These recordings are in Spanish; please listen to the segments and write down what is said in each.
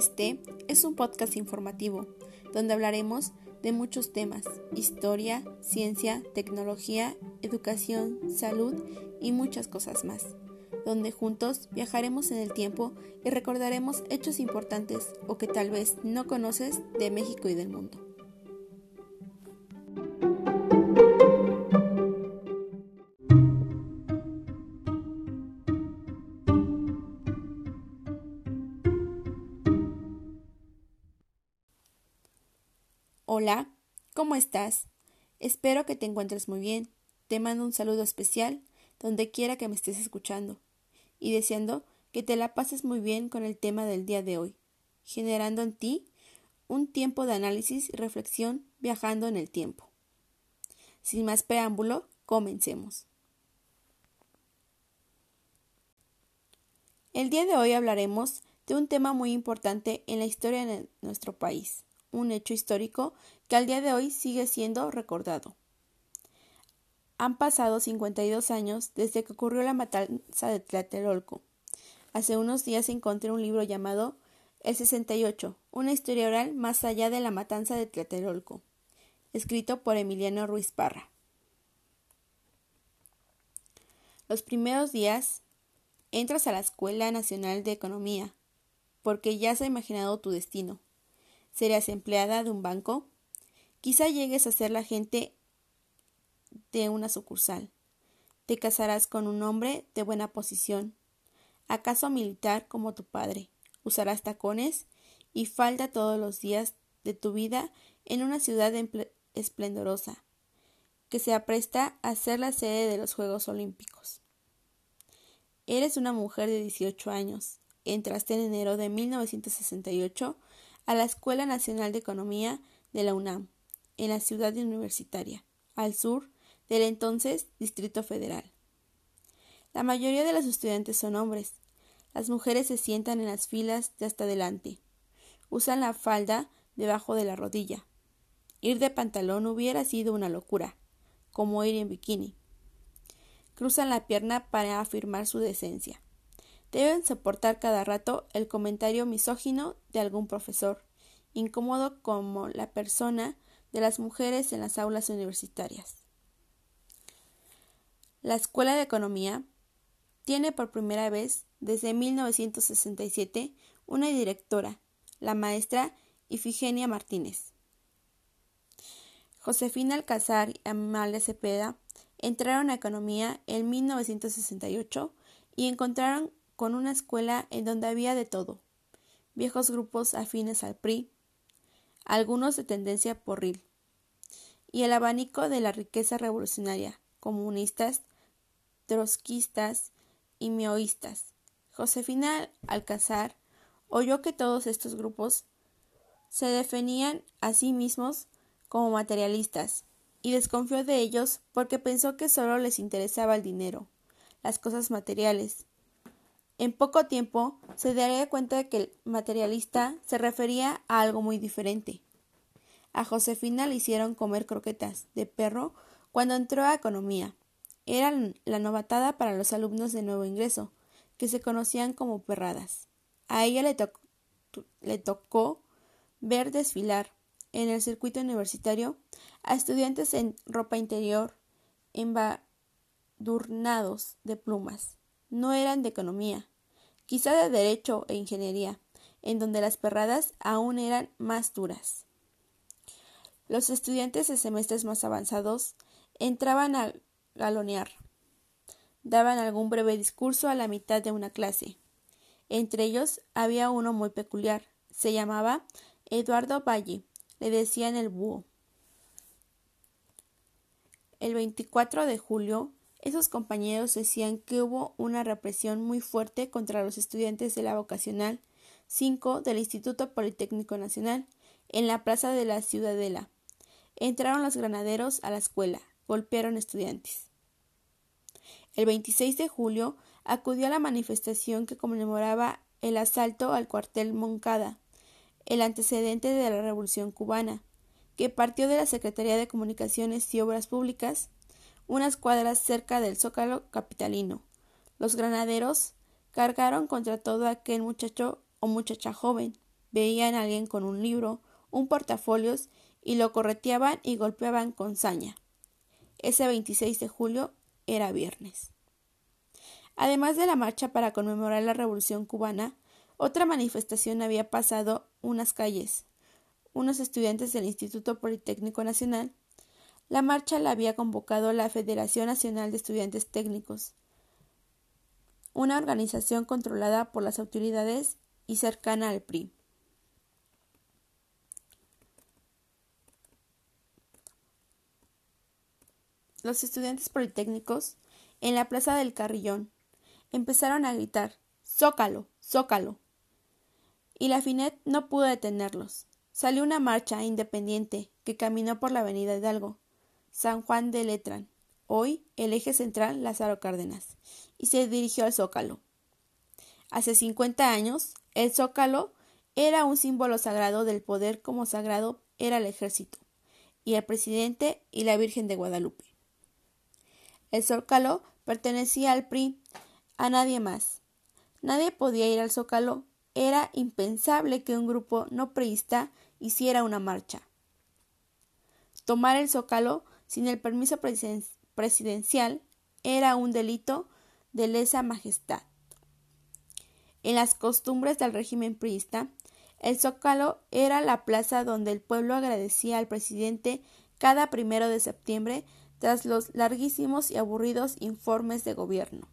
Este es un podcast informativo donde hablaremos de muchos temas, historia, ciencia, tecnología, educación, salud y muchas cosas más, donde juntos viajaremos en el tiempo y recordaremos hechos importantes o que tal vez no conoces de México y del mundo. Hola, ¿cómo estás? Espero que te encuentres muy bien. Te mando un saludo especial donde quiera que me estés escuchando y deseando que te la pases muy bien con el tema del día de hoy, generando en ti un tiempo de análisis y reflexión viajando en el tiempo. Sin más preámbulo, comencemos. El día de hoy hablaremos de un tema muy importante en la historia de nuestro país, un hecho histórico que al día de hoy sigue siendo recordado. Han pasado 52 años desde que ocurrió la matanza de Tlatelolco. Hace unos días encontré un libro llamado El 68, una historia oral más allá de la matanza de Tlatelolco, escrito por Emiliano Ruiz Parra. Los primeros días entras a la Escuela Nacional de Economía, porque ya has imaginado tu destino ¿Serías empleada de un banco? Quizá llegues a ser la gente de una sucursal. Te casarás con un hombre de buena posición. ¿Acaso militar como tu padre? Usarás tacones y falda todos los días de tu vida en una ciudad esplendorosa, que se apresta a ser la sede de los Juegos Olímpicos. Eres una mujer de 18 años. Entraste en enero de 1968 a la Escuela Nacional de Economía de la UNAM, en la ciudad universitaria, al sur del entonces Distrito Federal. La mayoría de los estudiantes son hombres. Las mujeres se sientan en las filas de hasta adelante. Usan la falda debajo de la rodilla. Ir de pantalón hubiera sido una locura, como ir en bikini. Cruzan la pierna para afirmar su decencia deben soportar cada rato el comentario misógino de algún profesor, incómodo como la persona de las mujeres en las aulas universitarias. La Escuela de Economía tiene por primera vez desde 1967 una directora, la maestra Ifigenia Martínez. Josefina Alcázar y Amalia Cepeda entraron a Economía en 1968 y encontraron con una escuela en donde había de todo, viejos grupos afines al PRI, algunos de tendencia porril, y el abanico de la riqueza revolucionaria, comunistas, trotskistas y mioístas. Josefina Alcázar oyó que todos estos grupos se definían a sí mismos como materialistas y desconfió de ellos porque pensó que solo les interesaba el dinero, las cosas materiales, en poco tiempo se daría cuenta de que el materialista se refería a algo muy diferente. A Josefina le hicieron comer croquetas de perro cuando entró a economía. Era la novatada para los alumnos de nuevo ingreso, que se conocían como perradas. A ella le, le tocó ver desfilar en el circuito universitario a estudiantes en ropa interior embadurnados de plumas. No eran de economía, quizá de derecho e ingeniería, en donde las perradas aún eran más duras. Los estudiantes de semestres más avanzados entraban a galonear. Daban algún breve discurso a la mitad de una clase. Entre ellos había uno muy peculiar. Se llamaba Eduardo Valle. Le decían el búho. El 24 de julio esos compañeros decían que hubo una represión muy fuerte contra los estudiantes de la vocacional 5 del Instituto Politécnico Nacional en la plaza de la Ciudadela. Entraron los granaderos a la escuela, golpearon estudiantes. El 26 de julio acudió a la manifestación que conmemoraba el asalto al cuartel Moncada, el antecedente de la Revolución cubana, que partió de la Secretaría de Comunicaciones y Obras Públicas unas cuadras cerca del zócalo capitalino. Los granaderos cargaron contra todo aquel muchacho o muchacha joven veían a alguien con un libro, un portafolios y lo correteaban y golpeaban con saña. Ese 26 de julio era viernes. Además de la marcha para conmemorar la Revolución cubana, otra manifestación había pasado unas calles. Unos estudiantes del Instituto Politécnico Nacional. La marcha la había convocado la Federación Nacional de Estudiantes Técnicos, una organización controlada por las autoridades y cercana al PRI. Los estudiantes politécnicos, en la plaza del Carrillón, empezaron a gritar Zócalo, Zócalo. Y la Finet no pudo detenerlos. Salió una marcha independiente que caminó por la avenida Hidalgo, San Juan de Letran, hoy el eje central Lázaro Cárdenas, y se dirigió al Zócalo. Hace cincuenta años, el Zócalo era un símbolo sagrado del poder como sagrado era el ejército, y el presidente y la Virgen de Guadalupe. El Zócalo pertenecía al PRI, a nadie más. Nadie podía ir al Zócalo. Era impensable que un grupo no priista hiciera una marcha. Tomar el Zócalo sin el permiso presidencial era un delito de lesa majestad. En las costumbres del régimen priista, el Zócalo era la plaza donde el pueblo agradecía al presidente cada primero de septiembre tras los larguísimos y aburridos informes de gobierno.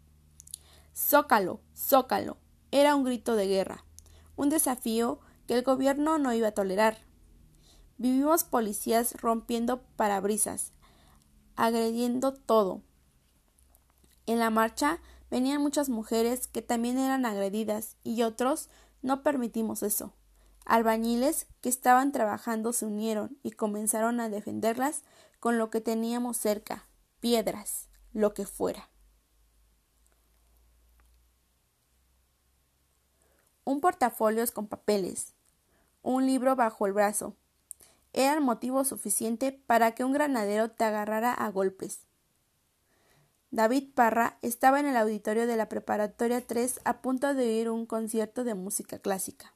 Zócalo, zócalo. Era un grito de guerra, un desafío que el gobierno no iba a tolerar. Vivimos policías rompiendo parabrisas, agrediendo todo. En la marcha venían muchas mujeres que también eran agredidas y otros no permitimos eso. Albañiles que estaban trabajando se unieron y comenzaron a defenderlas con lo que teníamos cerca, piedras, lo que fuera. Un portafolios con papeles, un libro bajo el brazo, eran motivo suficiente para que un granadero te agarrara a golpes. David Parra estaba en el auditorio de la Preparatoria 3 a punto de oír un concierto de música clásica.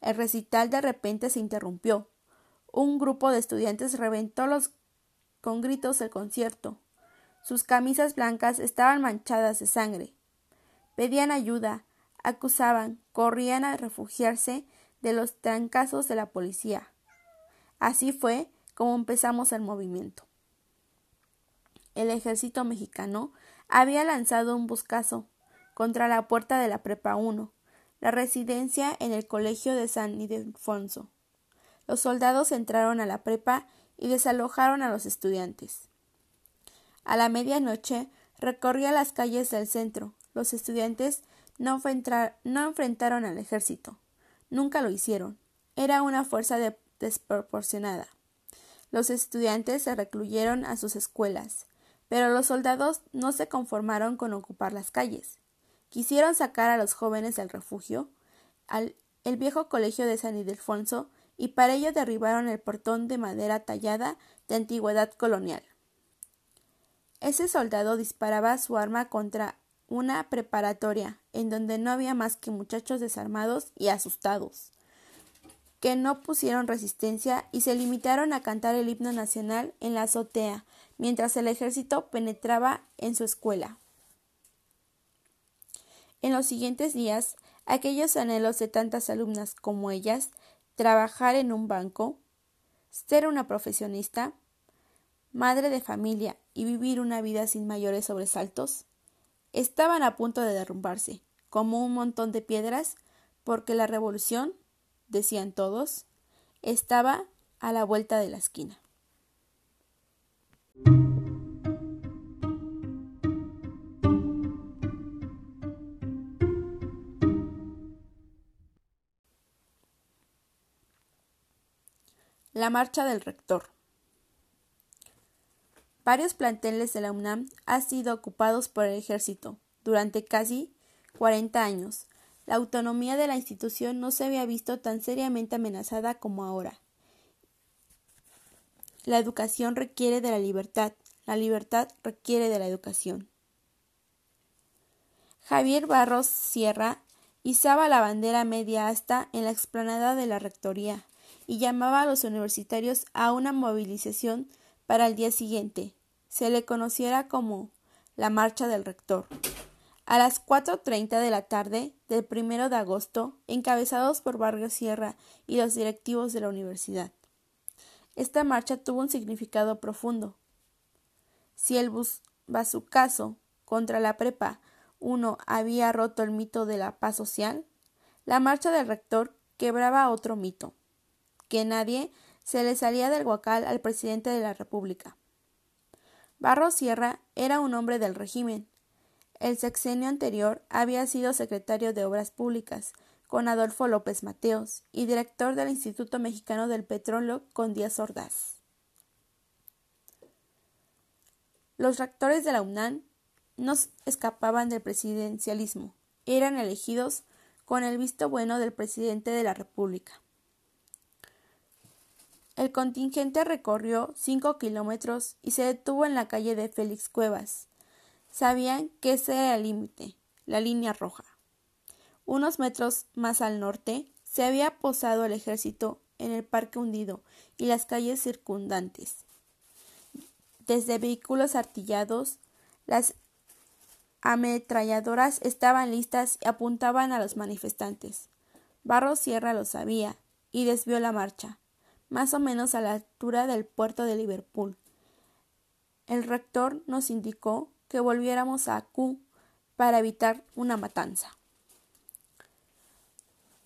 El recital de repente se interrumpió. Un grupo de estudiantes reventó los con gritos el concierto. Sus camisas blancas estaban manchadas de sangre. Pedían ayuda, acusaban, corrían a refugiarse de los trancazos de la policía. Así fue como empezamos el movimiento. El ejército mexicano había lanzado un buscazo contra la puerta de la Prepa 1, la residencia en el colegio de San Ildefonso. Los soldados entraron a la prepa y desalojaron a los estudiantes. A la medianoche recorría las calles del centro. Los estudiantes no, no enfrentaron al ejército. Nunca lo hicieron. Era una fuerza desproporcionada. Los estudiantes se recluyeron a sus escuelas, pero los soldados no se conformaron con ocupar las calles. Quisieron sacar a los jóvenes del refugio, al el viejo colegio de San Ildefonso y para ello derribaron el portón de madera tallada de antigüedad colonial. Ese soldado disparaba su arma contra una preparatoria en donde no había más que muchachos desarmados y asustados, que no pusieron resistencia y se limitaron a cantar el himno nacional en la azotea, mientras el ejército penetraba en su escuela. En los siguientes días, aquellos anhelos de tantas alumnas como ellas trabajar en un banco, ser una profesionista, madre de familia y vivir una vida sin mayores sobresaltos, estaban a punto de derrumbarse, como un montón de piedras, porque la revolución, decían todos, estaba a la vuelta de la esquina. La marcha del rector. Varios planteles de la UNAM han sido ocupados por el ejército durante casi 40 años. La autonomía de la institución no se había visto tan seriamente amenazada como ahora. La educación requiere de la libertad, la libertad requiere de la educación. Javier Barros Sierra izaba la bandera media asta en la explanada de la Rectoría y llamaba a los universitarios a una movilización para el día siguiente. Se le conociera como la Marcha del Rector. A las 4.30 de la tarde del primero de agosto, encabezados por Vargas Sierra y los directivos de la universidad. Esta marcha tuvo un significado profundo. Si el bazucazo contra la prepa uno había roto el mito de la paz social, la marcha del rector quebraba otro mito, que nadie se le salía del guacal al presidente de la República. Barro Sierra era un hombre del régimen. El sexenio anterior había sido secretario de Obras Públicas con Adolfo López Mateos y director del Instituto Mexicano del Petróleo con Díaz Ordaz. Los rectores de la UNAM no escapaban del presidencialismo, eran elegidos con el visto bueno del presidente de la República. El contingente recorrió cinco kilómetros y se detuvo en la calle de Félix Cuevas. Sabían que ese era el límite, la línea roja. Unos metros más al norte se había posado el ejército en el parque hundido y las calles circundantes. Desde vehículos artillados, las ametralladoras estaban listas y apuntaban a los manifestantes. Barros Sierra lo sabía y desvió la marcha, más o menos a la altura del puerto de Liverpool. El rector nos indicó que volviéramos a Q para evitar una matanza.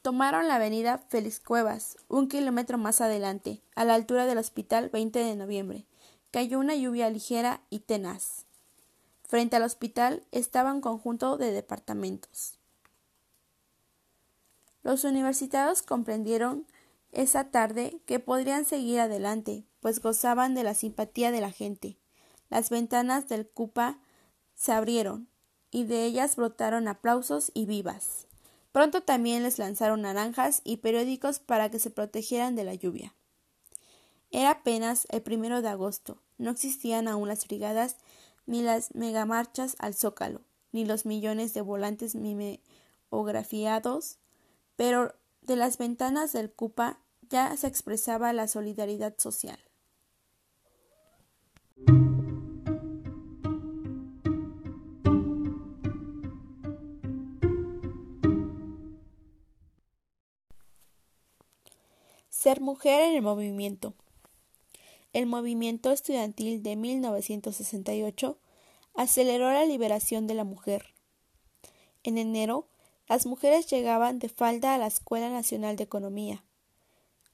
Tomaron la avenida Félix Cuevas, un kilómetro más adelante, a la altura del hospital 20 de noviembre. Cayó una lluvia ligera y tenaz. Frente al hospital estaba un conjunto de departamentos. Los universitarios comprendieron esa tarde que podrían seguir adelante, pues gozaban de la simpatía de la gente. Las ventanas del cupa se abrieron, y de ellas brotaron aplausos y vivas. Pronto también les lanzaron naranjas y periódicos para que se protegieran de la lluvia. Era apenas el primero de agosto, no existían aún las brigadas ni las megamarchas al zócalo, ni los millones de volantes mimeografiados, pero de las ventanas del CUPA ya se expresaba la solidaridad social. Ser mujer en el movimiento. El movimiento estudiantil de 1968 aceleró la liberación de la mujer. En enero, las mujeres llegaban de falda a la Escuela Nacional de Economía,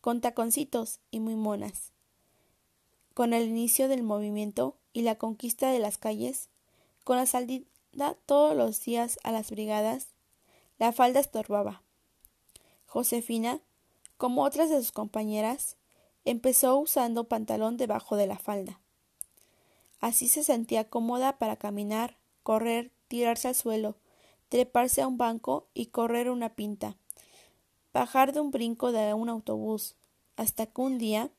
con taconcitos y muy monas. Con el inicio del movimiento y la conquista de las calles, con la salida todos los días a las brigadas, la falda estorbaba. Josefina, como otras de sus compañeras, Empezó usando pantalón debajo de la falda. Así se sentía cómoda para caminar, correr, tirarse al suelo, treparse a un banco y correr una pinta, bajar de un brinco de un autobús, hasta que un día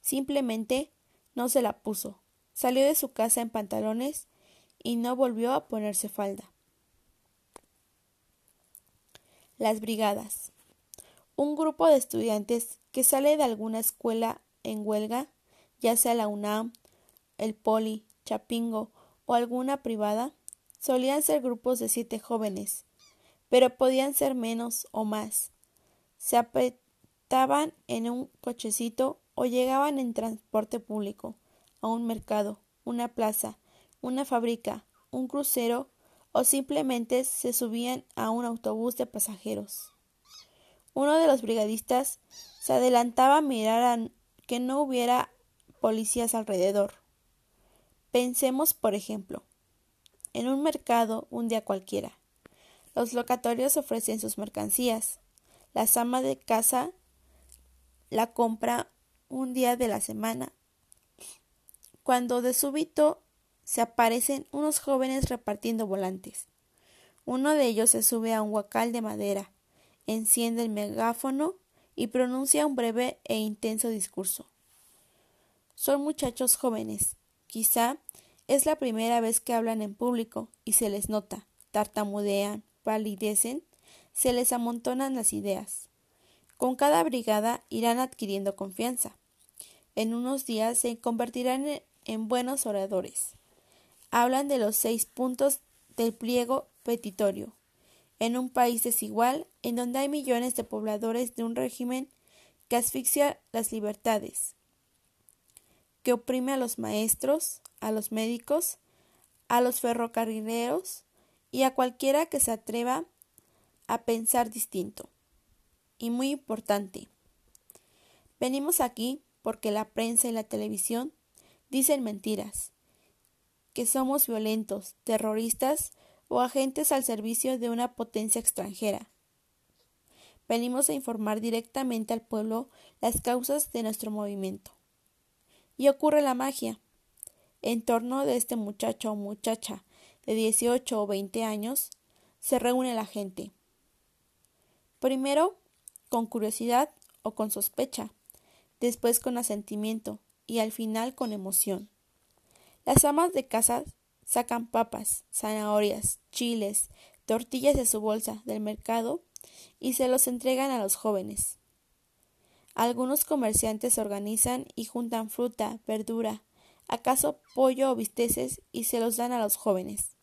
simplemente no se la puso. Salió de su casa en pantalones y no volvió a ponerse falda. Las brigadas. Un grupo de estudiantes que sale de alguna escuela en huelga, ya sea la UNAM, el Poli, Chapingo o alguna privada, solían ser grupos de siete jóvenes, pero podían ser menos o más. Se apretaban en un cochecito o llegaban en transporte público, a un mercado, una plaza, una fábrica, un crucero o simplemente se subían a un autobús de pasajeros. Uno de los brigadistas se adelantaba a mirar a que no hubiera policías alrededor. Pensemos, por ejemplo, en un mercado un día cualquiera. Los locatorios ofrecen sus mercancías. La ama de casa la compra un día de la semana. Cuando de súbito se aparecen unos jóvenes repartiendo volantes. Uno de ellos se sube a un huacal de madera enciende el megáfono y pronuncia un breve e intenso discurso. Son muchachos jóvenes. Quizá es la primera vez que hablan en público y se les nota. Tartamudean, palidecen, se les amontonan las ideas. Con cada brigada irán adquiriendo confianza. En unos días se convertirán en buenos oradores. Hablan de los seis puntos del pliego petitorio. En un país desigual, en donde hay millones de pobladores de un régimen que asfixia las libertades, que oprime a los maestros, a los médicos, a los ferrocarrileros y a cualquiera que se atreva a pensar distinto. Y muy importante, venimos aquí porque la prensa y la televisión dicen mentiras, que somos violentos, terroristas o agentes al servicio de una potencia extranjera. Venimos a informar directamente al pueblo las causas de nuestro movimiento. Y ocurre la magia. En torno de este muchacho o muchacha de 18 o 20 años se reúne la gente. Primero con curiosidad o con sospecha, después con asentimiento y al final con emoción. Las amas de casa sacan papas, zanahorias, chiles, tortillas de su bolsa del mercado y se los entregan a los jóvenes. Algunos comerciantes organizan y juntan fruta, verdura, acaso pollo o bisteces y se los dan a los jóvenes.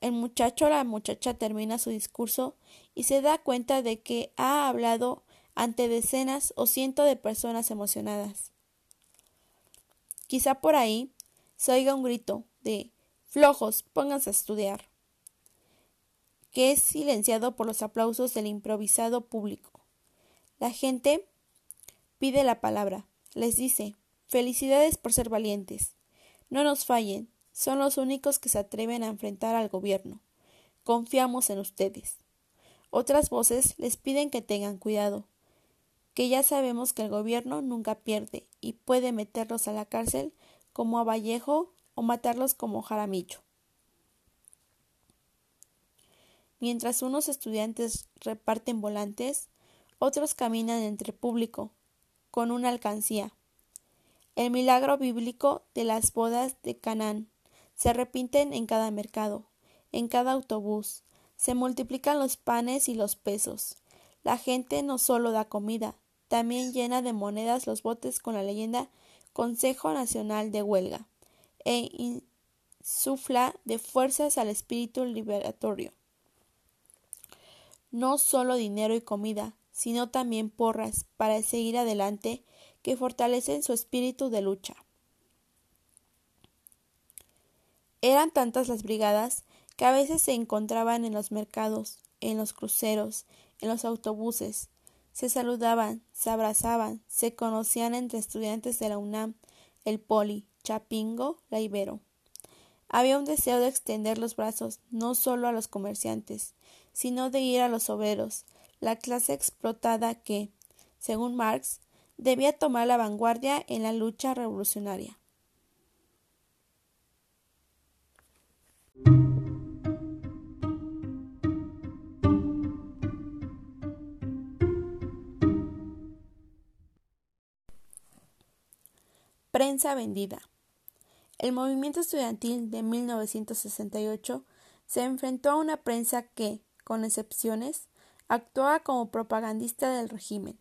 El muchacho o la muchacha termina su discurso y se da cuenta de que ha hablado ante decenas o cientos de personas emocionadas. Quizá por ahí se oiga un grito de flojos, pónganse a estudiar, que es silenciado por los aplausos del improvisado público. La gente pide la palabra, les dice felicidades por ser valientes. No nos fallen, son los únicos que se atreven a enfrentar al gobierno. Confiamos en ustedes. Otras voces les piden que tengan cuidado, que ya sabemos que el gobierno nunca pierde y puede meterlos a la cárcel como a Vallejo o matarlos como Jaramillo. Mientras unos estudiantes reparten volantes, otros caminan entre público, con una alcancía. El milagro bíblico de las bodas de Canaán se repiten en cada mercado, en cada autobús, se multiplican los panes y los pesos. La gente no solo da comida, también llena de monedas los botes con la leyenda Consejo Nacional de Huelga e insufla de fuerzas al espíritu liberatorio. No solo dinero y comida, sino también porras para seguir adelante que fortalecen su espíritu de lucha. Eran tantas las brigadas que a veces se encontraban en los mercados, en los cruceros, en los autobuses, se saludaban, se abrazaban, se conocían entre estudiantes de la UNAM, el Poli, Chapingo, la Ibero. Había un deseo de extender los brazos no solo a los comerciantes, sino de ir a los obreros, la clase explotada que, según Marx, debía tomar la vanguardia en la lucha revolucionaria. Prensa vendida. El movimiento estudiantil de 1968 se enfrentó a una prensa que, con excepciones, actuaba como propagandista del régimen.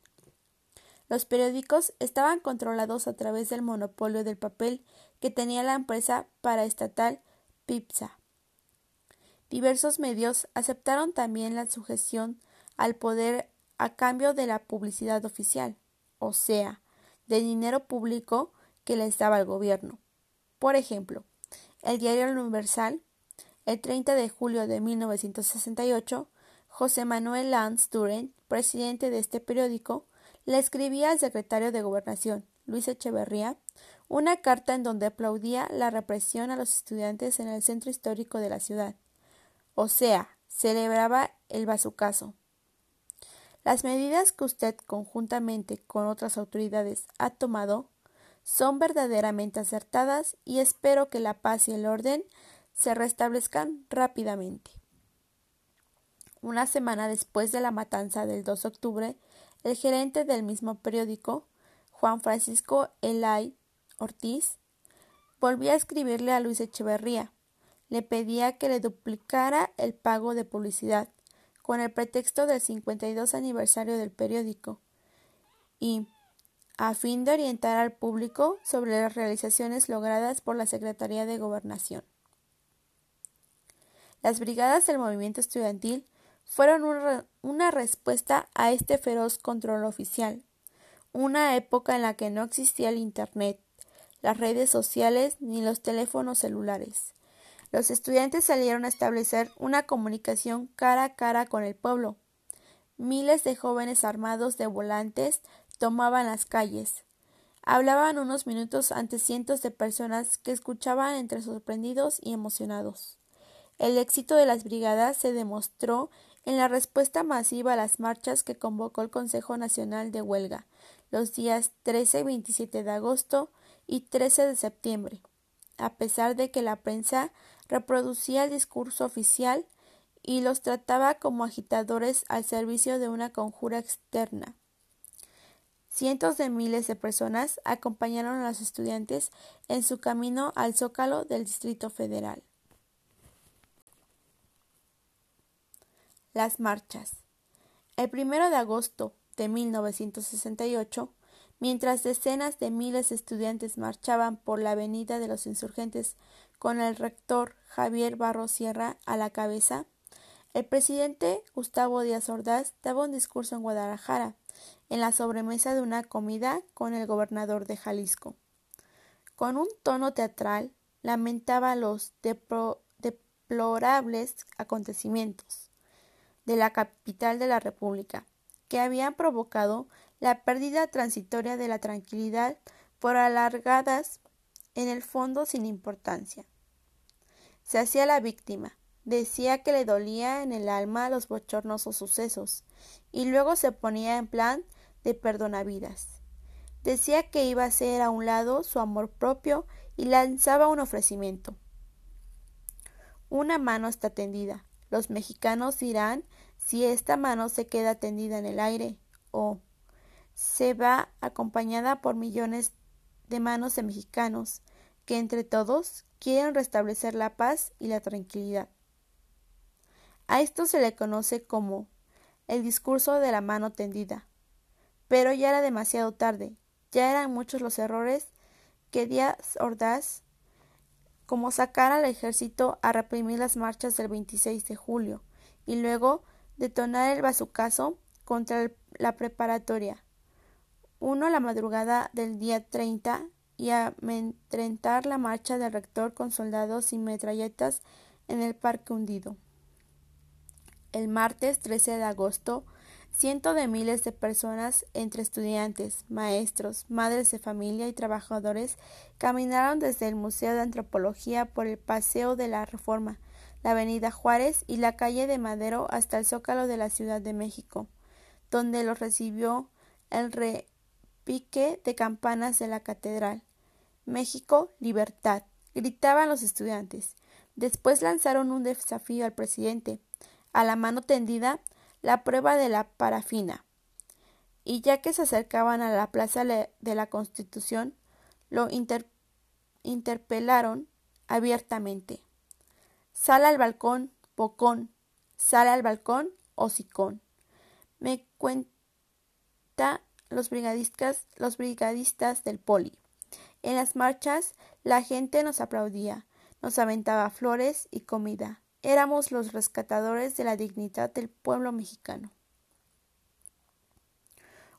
Los periódicos estaban controlados a través del monopolio del papel que tenía la empresa paraestatal PIPSA. Diversos medios aceptaron también la sujeción al poder a cambio de la publicidad oficial, o sea, de dinero público que les daba el gobierno. Por ejemplo, el diario Universal, el 30 de julio de 1968, José Manuel Lanz Duren, presidente de este periódico, le escribía al secretario de Gobernación, Luis Echeverría, una carta en donde aplaudía la represión a los estudiantes en el centro histórico de la ciudad o sea, celebraba el bazucazo. Las medidas que usted conjuntamente con otras autoridades ha tomado son verdaderamente acertadas y espero que la paz y el orden se restablezcan rápidamente. Una semana después de la matanza del 2 de octubre, el gerente del mismo periódico, Juan Francisco Elay Ortiz, volvió a escribirle a Luis Echeverría, le pedía que le duplicara el pago de publicidad, con el pretexto del 52 aniversario del periódico y a fin de orientar al público sobre las realizaciones logradas por la Secretaría de Gobernación. Las brigadas del movimiento estudiantil fueron una respuesta a este feroz control oficial, una época en la que no existía el Internet, las redes sociales ni los teléfonos celulares. Los estudiantes salieron a establecer una comunicación cara a cara con el pueblo. Miles de jóvenes armados de volantes tomaban las calles. Hablaban unos minutos ante cientos de personas que escuchaban entre sorprendidos y emocionados. El éxito de las brigadas se demostró en la respuesta masiva a las marchas que convocó el Consejo Nacional de Huelga los días 13 y 27 de agosto y 13 de septiembre, a pesar de que la prensa reproducía el discurso oficial y los trataba como agitadores al servicio de una conjura externa. Cientos de miles de personas acompañaron a los estudiantes en su camino al zócalo del Distrito Federal. Las marchas. El primero de agosto de 1968, mientras decenas de miles de estudiantes marchaban por la avenida de los insurgentes con el rector Javier Barro Sierra a la cabeza, el presidente Gustavo Díaz Ordaz daba un discurso en Guadalajara, en la sobremesa de una comida con el gobernador de Jalisco. Con un tono teatral, lamentaba los deplorables acontecimientos de la capital de la República, que habían provocado la pérdida transitoria de la tranquilidad por alargadas en el fondo sin importancia. Se hacía la víctima, decía que le dolía en el alma los bochornosos sucesos, y luego se ponía en plan de perdonavidas. Decía que iba a hacer a un lado su amor propio y lanzaba un ofrecimiento. Una mano está tendida, los mexicanos dirán si esta mano se queda tendida en el aire o se va acompañada por millones de manos de mexicanos que entre todos quieren restablecer la paz y la tranquilidad. A esto se le conoce como el discurso de la mano tendida. Pero ya era demasiado tarde, ya eran muchos los errores que Díaz Ordaz como sacar al ejército a reprimir las marchas del 26 de julio y luego detonar el bazucazo contra la preparatoria. Uno la madrugada del día 30 y amedrentar la marcha del rector con soldados y metralletas en el parque hundido. El martes 13 de agosto Cientos de miles de personas, entre estudiantes, maestros, madres de familia y trabajadores, caminaron desde el Museo de Antropología por el Paseo de la Reforma, la Avenida Juárez y la calle de Madero hasta el Zócalo de la Ciudad de México, donde los recibió el repique de campanas de la Catedral. México, libertad, gritaban los estudiantes. Después lanzaron un desafío al presidente. A la mano tendida, la prueba de la parafina. Y ya que se acercaban a la plaza de la Constitución, lo interpelaron abiertamente. Sal al balcón, bocón. Sal al balcón, hocicón. Me cuenta los brigadistas, los brigadistas del poli. En las marchas la gente nos aplaudía, nos aventaba flores y comida. Éramos los rescatadores de la dignidad del pueblo mexicano.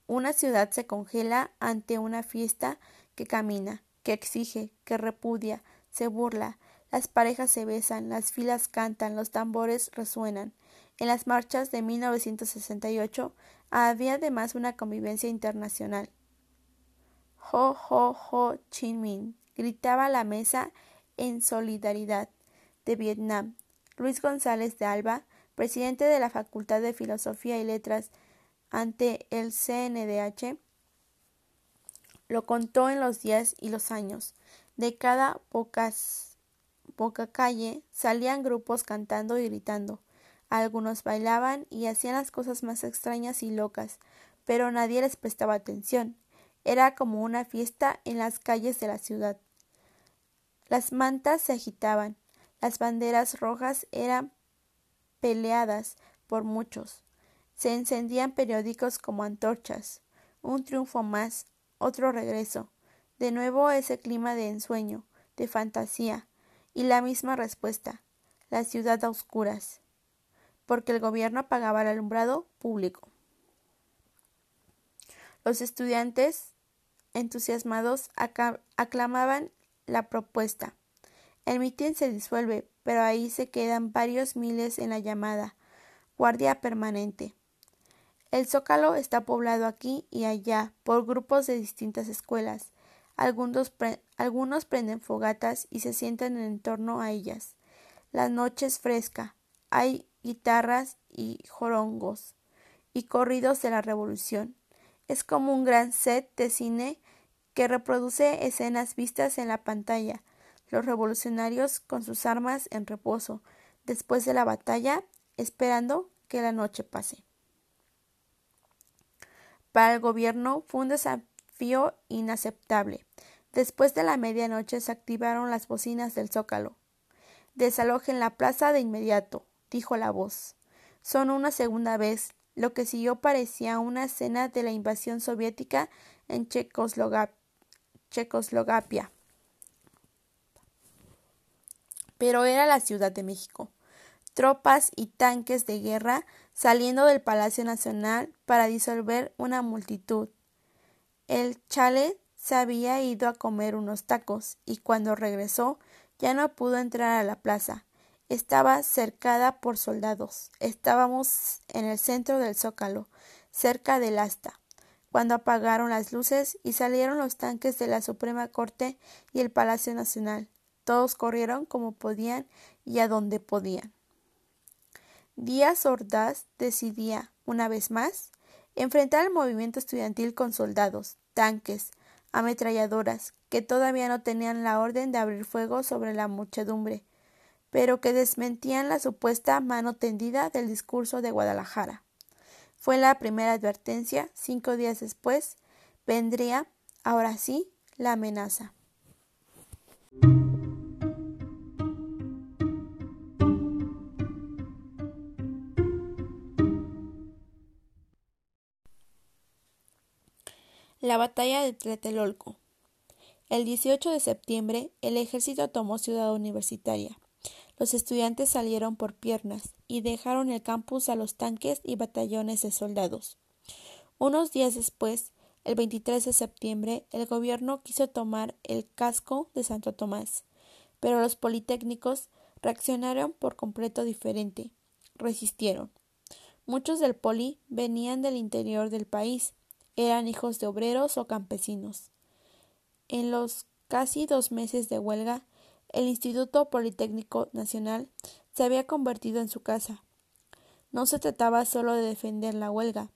Una ciudad se congela ante una fiesta que camina, que exige, que repudia, se burla, las parejas se besan, las filas cantan, los tambores resuenan. En las marchas de 1968 había además una convivencia internacional. Ho, ho, ho, Chin Min, gritaba la mesa en solidaridad de Vietnam, Luis González de Alba, presidente de la Facultad de Filosofía y Letras ante el CNDH, lo contó en los días y los años. De cada pocas, poca calle salían grupos cantando y gritando. Algunos bailaban y hacían las cosas más extrañas y locas, pero nadie les prestaba atención. Era como una fiesta en las calles de la ciudad. Las mantas se agitaban, las banderas rojas eran peleadas por muchos. Se encendían periódicos como antorchas. Un triunfo más, otro regreso. De nuevo ese clima de ensueño, de fantasía, y la misma respuesta, la ciudad a oscuras, porque el gobierno pagaba el alumbrado público. Los estudiantes, entusiasmados, aclamaban la propuesta. El mitin se disuelve, pero ahí se quedan varios miles en la llamada guardia permanente. El zócalo está poblado aquí y allá por grupos de distintas escuelas. Algunos, algunos prenden fogatas y se sientan en torno a ellas. La noche es fresca. Hay guitarras y jorongos y corridos de la revolución. Es como un gran set de cine que reproduce escenas vistas en la pantalla, los revolucionarios con sus armas en reposo, después de la batalla, esperando que la noche pase. Para el gobierno fue un desafío inaceptable. Después de la medianoche se activaron las bocinas del zócalo. Desalojen la plaza de inmediato, dijo la voz. Son una segunda vez. Lo que siguió parecía una escena de la invasión soviética en Checoslovaquia. Pero era la Ciudad de México. Tropas y tanques de guerra saliendo del Palacio Nacional para disolver una multitud. El chale se había ido a comer unos tacos y cuando regresó ya no pudo entrar a la plaza. Estaba cercada por soldados. Estábamos en el centro del zócalo, cerca del asta cuando apagaron las luces y salieron los tanques de la Suprema Corte y el Palacio Nacional. Todos corrieron como podían y a donde podían. Díaz Ordaz decidía, una vez más, enfrentar el movimiento estudiantil con soldados, tanques, ametralladoras, que todavía no tenían la orden de abrir fuego sobre la muchedumbre, pero que desmentían la supuesta mano tendida del discurso de Guadalajara. Fue la primera advertencia. Cinco días después vendría, ahora sí, la amenaza. La batalla de Tlatelolco. El 18 de septiembre, el ejército tomó Ciudad Universitaria. Los estudiantes salieron por piernas y dejaron el campus a los tanques y batallones de soldados. Unos días después, el 23 de septiembre, el gobierno quiso tomar el casco de Santo Tomás, pero los politécnicos reaccionaron por completo diferente. Resistieron. Muchos del poli venían del interior del país, eran hijos de obreros o campesinos. En los casi dos meses de huelga, el Instituto Politécnico Nacional se había convertido en su casa. No se trataba solo de defender la huelga,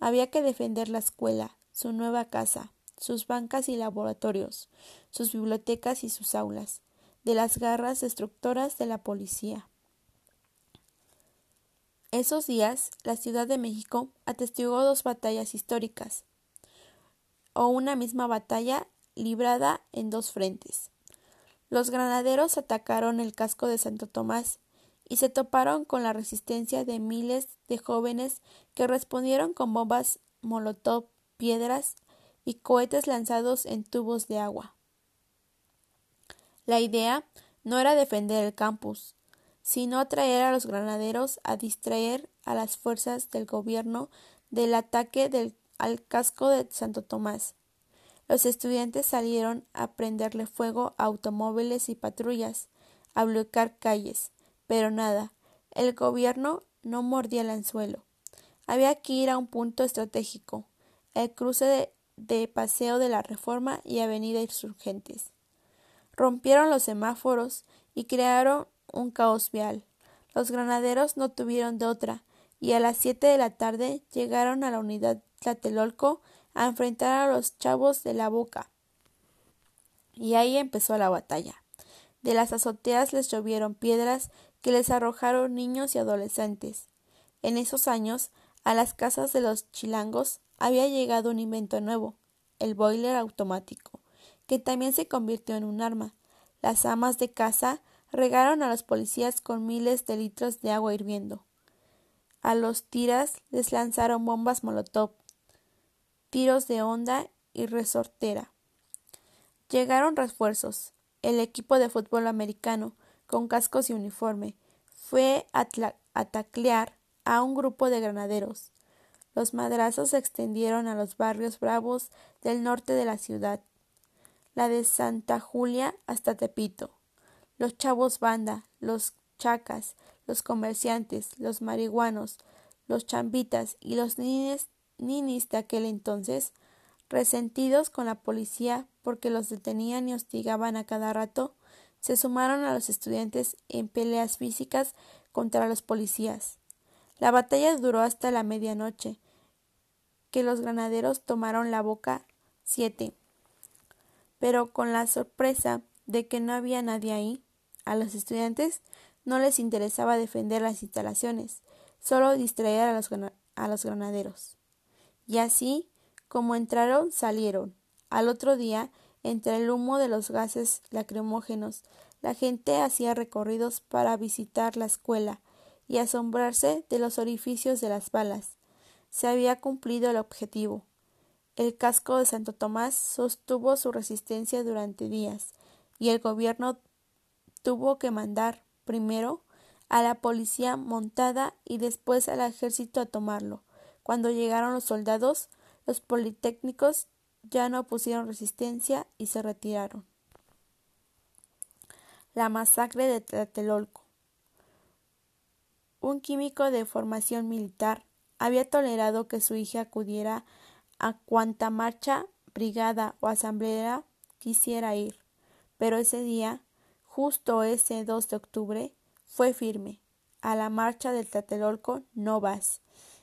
había que defender la escuela, su nueva casa, sus bancas y laboratorios, sus bibliotecas y sus aulas, de las garras destructoras de la policía. Esos días, la Ciudad de México atestiguó dos batallas históricas, o una misma batalla librada en dos frentes. Los granaderos atacaron el casco de Santo Tomás y se toparon con la resistencia de miles de jóvenes que respondieron con bombas molotov, piedras y cohetes lanzados en tubos de agua. La idea no era defender el campus, sino atraer a los granaderos a distraer a las fuerzas del gobierno del ataque al casco de Santo Tomás. Los estudiantes salieron a prenderle fuego a automóviles y patrullas, a bloquear calles, pero nada, el gobierno no mordía el anzuelo. Había que ir a un punto estratégico, el cruce de Paseo de la Reforma y Avenida Insurgentes. Rompieron los semáforos y crearon un caos vial. Los granaderos no tuvieron de otra, y a las siete de la tarde llegaron a la unidad Tlatelolco a enfrentar a los chavos de la boca. Y ahí empezó la batalla. De las azoteas les llovieron piedras que les arrojaron niños y adolescentes. En esos años, a las casas de los chilangos había llegado un invento nuevo, el boiler automático, que también se convirtió en un arma. Las amas de casa regaron a los policías con miles de litros de agua hirviendo. A los tiras les lanzaron bombas molotov, tiros de onda y resortera. Llegaron refuerzos. El equipo de fútbol americano, con cascos y uniforme, fue a, a taclear a un grupo de granaderos. Los madrazos se extendieron a los barrios bravos del norte de la ciudad, la de Santa Julia hasta Tepito. Los chavos banda, los chacas, los comerciantes, los marihuanos, los chambitas y los ninis, de aquel entonces, resentidos con la policía porque los detenían y hostigaban a cada rato, se sumaron a los estudiantes en peleas físicas contra los policías. La batalla duró hasta la medianoche, que los granaderos tomaron la boca siete. Pero con la sorpresa de que no había nadie ahí, a los estudiantes no les interesaba defender las instalaciones, solo distraer a los, a los granaderos. Y así, como entraron, salieron. Al otro día, entre el humo de los gases lacrimógenos, la gente hacía recorridos para visitar la escuela y asombrarse de los orificios de las balas. Se había cumplido el objetivo. El casco de Santo Tomás sostuvo su resistencia durante días, y el gobierno tuvo que mandar, primero, a la policía montada y después al ejército a tomarlo. Cuando llegaron los soldados, los politécnicos ya no pusieron resistencia y se retiraron. La masacre de Tlatelolco. Un químico de formación militar había tolerado que su hija acudiera a cuanta marcha, brigada o asamblea quisiera ir, pero ese día, justo ese 2 de octubre, fue firme. A la marcha del Tlatelolco no vas,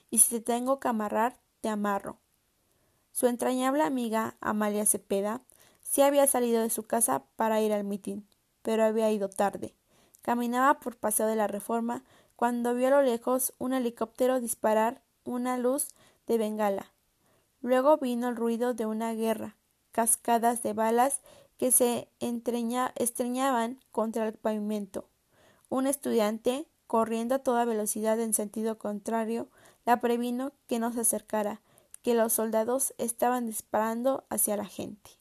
y si te tengo que amarrar, te amarro. Su entrañable amiga, Amalia Cepeda, sí había salido de su casa para ir al mitin, pero había ido tarde. Caminaba por Paseo de la Reforma cuando vio a lo lejos un helicóptero disparar una luz de bengala. Luego vino el ruido de una guerra, cascadas de balas que se estreñaban contra el pavimento. Un estudiante, corriendo a toda velocidad en sentido contrario, la previno que no se acercara, que los soldados estaban disparando hacia la gente.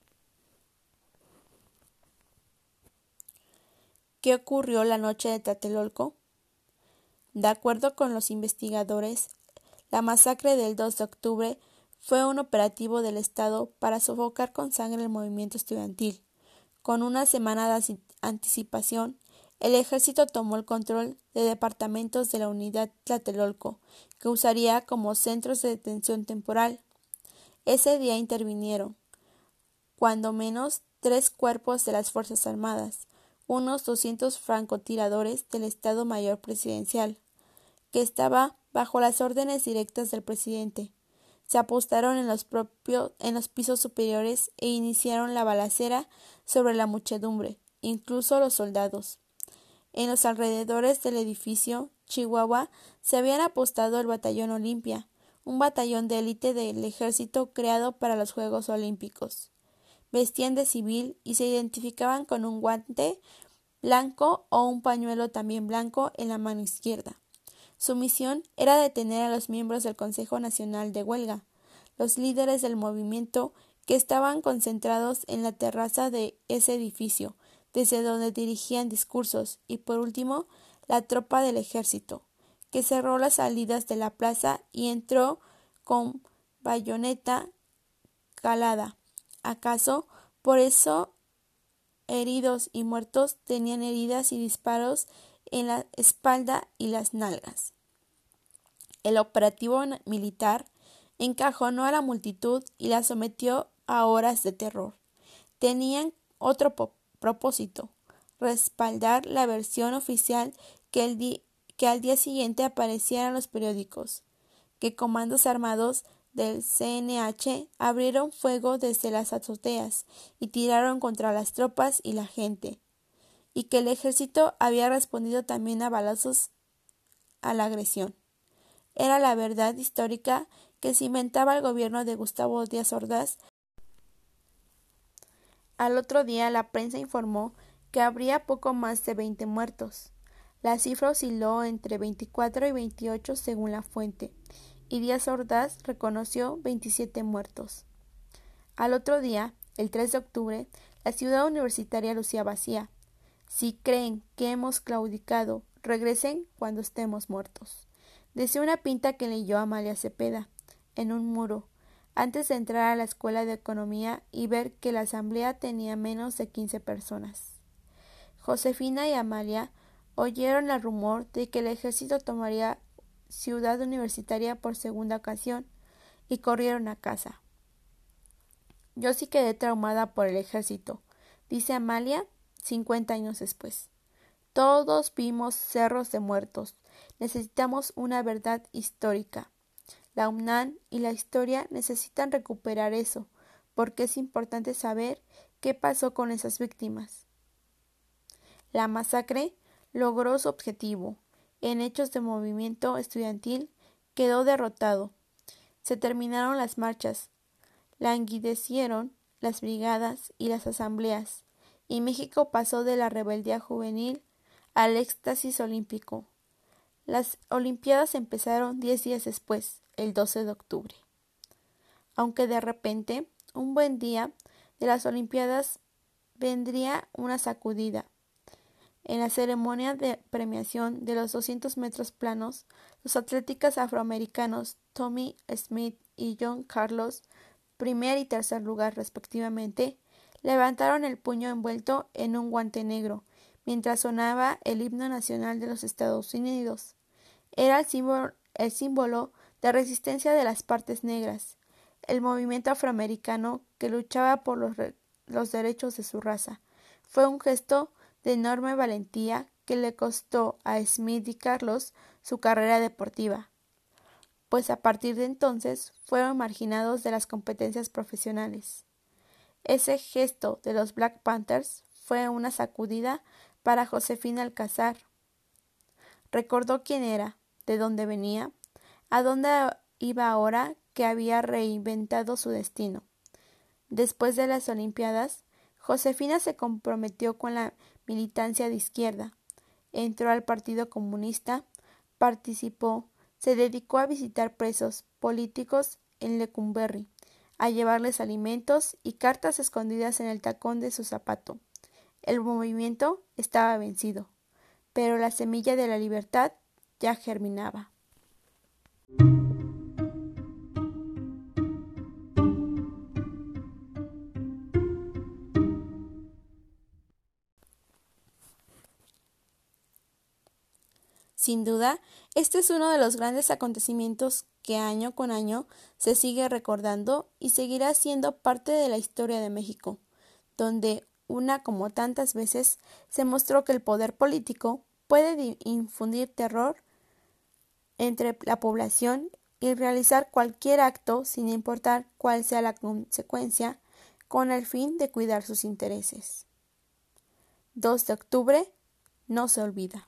¿Qué ocurrió la noche de Tlatelolco? De acuerdo con los investigadores, la masacre del 2 de octubre fue un operativo del Estado para sofocar con sangre el movimiento estudiantil. Con una semana de anticipación, el ejército tomó el control de departamentos de la unidad Tlatelolco, que usaría como centros de detención temporal. Ese día intervinieron, cuando menos, tres cuerpos de las Fuerzas Armadas, unos doscientos francotiradores del Estado Mayor Presidencial, que estaba bajo las órdenes directas del presidente. Se apostaron en los, propios, en los pisos superiores e iniciaron la balacera sobre la muchedumbre, incluso los soldados. En los alrededores del edificio Chihuahua se habían apostado el batallón Olimpia, un batallón de élite del ejército creado para los Juegos Olímpicos. Vestían de civil y se identificaban con un guante blanco o un pañuelo también blanco en la mano izquierda. Su misión era detener a los miembros del Consejo Nacional de Huelga, los líderes del movimiento que estaban concentrados en la terraza de ese edificio, desde donde dirigían discursos, y por último, la tropa del ejército, que cerró las salidas de la plaza y entró con bayoneta calada. ¿Acaso por eso heridos y muertos tenían heridas y disparos en la espalda y las nalgas? El operativo militar encajonó a la multitud y la sometió a horas de terror. Tenían otro propósito, respaldar la versión oficial que, el que al día siguiente apareciera en los periódicos, que comandos armados del CNH abrieron fuego desde las azoteas y tiraron contra las tropas y la gente, y que el ejército había respondido también a balazos a la agresión. Era la verdad histórica que cimentaba el gobierno de Gustavo Díaz Ordaz al otro día la prensa informó que habría poco más de veinte muertos. La cifra osciló entre 24 y 28 según la fuente, y Díaz Ordaz reconoció 27 muertos. Al otro día, el 3 de octubre, la ciudad universitaria lucía vacía. Si creen que hemos claudicado, regresen cuando estemos muertos. Decía una pinta que leyó Amalia Cepeda en un muro antes de entrar a la escuela de economía y ver que la asamblea tenía menos de quince personas. Josefina y Amalia oyeron el rumor de que el ejército tomaría Ciudad Universitaria por segunda ocasión y corrieron a casa. Yo sí quedé traumada por el ejército, dice Amalia cincuenta años después. Todos vimos cerros de muertos. Necesitamos una verdad histórica. La UNAM y la historia necesitan recuperar eso, porque es importante saber qué pasó con esas víctimas. La masacre logró su objetivo. En hechos de movimiento estudiantil quedó derrotado. Se terminaron las marchas, languidecieron las brigadas y las asambleas, y México pasó de la rebeldía juvenil al éxtasis olímpico. Las Olimpiadas empezaron diez días después, el 12 de octubre. Aunque de repente, un buen día de las Olimpiadas vendría una sacudida. En la ceremonia de premiación de los 200 metros planos, los atléticos afroamericanos Tommy Smith y John Carlos, primer y tercer lugar respectivamente, levantaron el puño envuelto en un guante negro, mientras sonaba el himno nacional de los Estados Unidos. Era el símbolo, de resistencia de las partes negras, el movimiento afroamericano que luchaba por los, los derechos de su raza. Fue un gesto de enorme valentía que le costó a Smith y Carlos su carrera deportiva, pues a partir de entonces fueron marginados de las competencias profesionales. Ese gesto de los Black Panthers fue una sacudida para Josefina Alcázar. Recordó quién era, de dónde venía, a dónde iba ahora que había reinventado su destino. Después de las Olimpiadas, Josefina se comprometió con la militancia de izquierda, entró al Partido Comunista, participó, se dedicó a visitar presos políticos en Lecumberri, a llevarles alimentos y cartas escondidas en el tacón de su zapato. El movimiento estaba vencido, pero la semilla de la libertad ya germinaba. Sin duda, este es uno de los grandes acontecimientos que año con año se sigue recordando y seguirá siendo parte de la historia de México, donde una como tantas veces se mostró que el poder político puede infundir terror entre la población y realizar cualquier acto sin importar cuál sea la consecuencia con el fin de cuidar sus intereses. 2 de octubre no se olvida.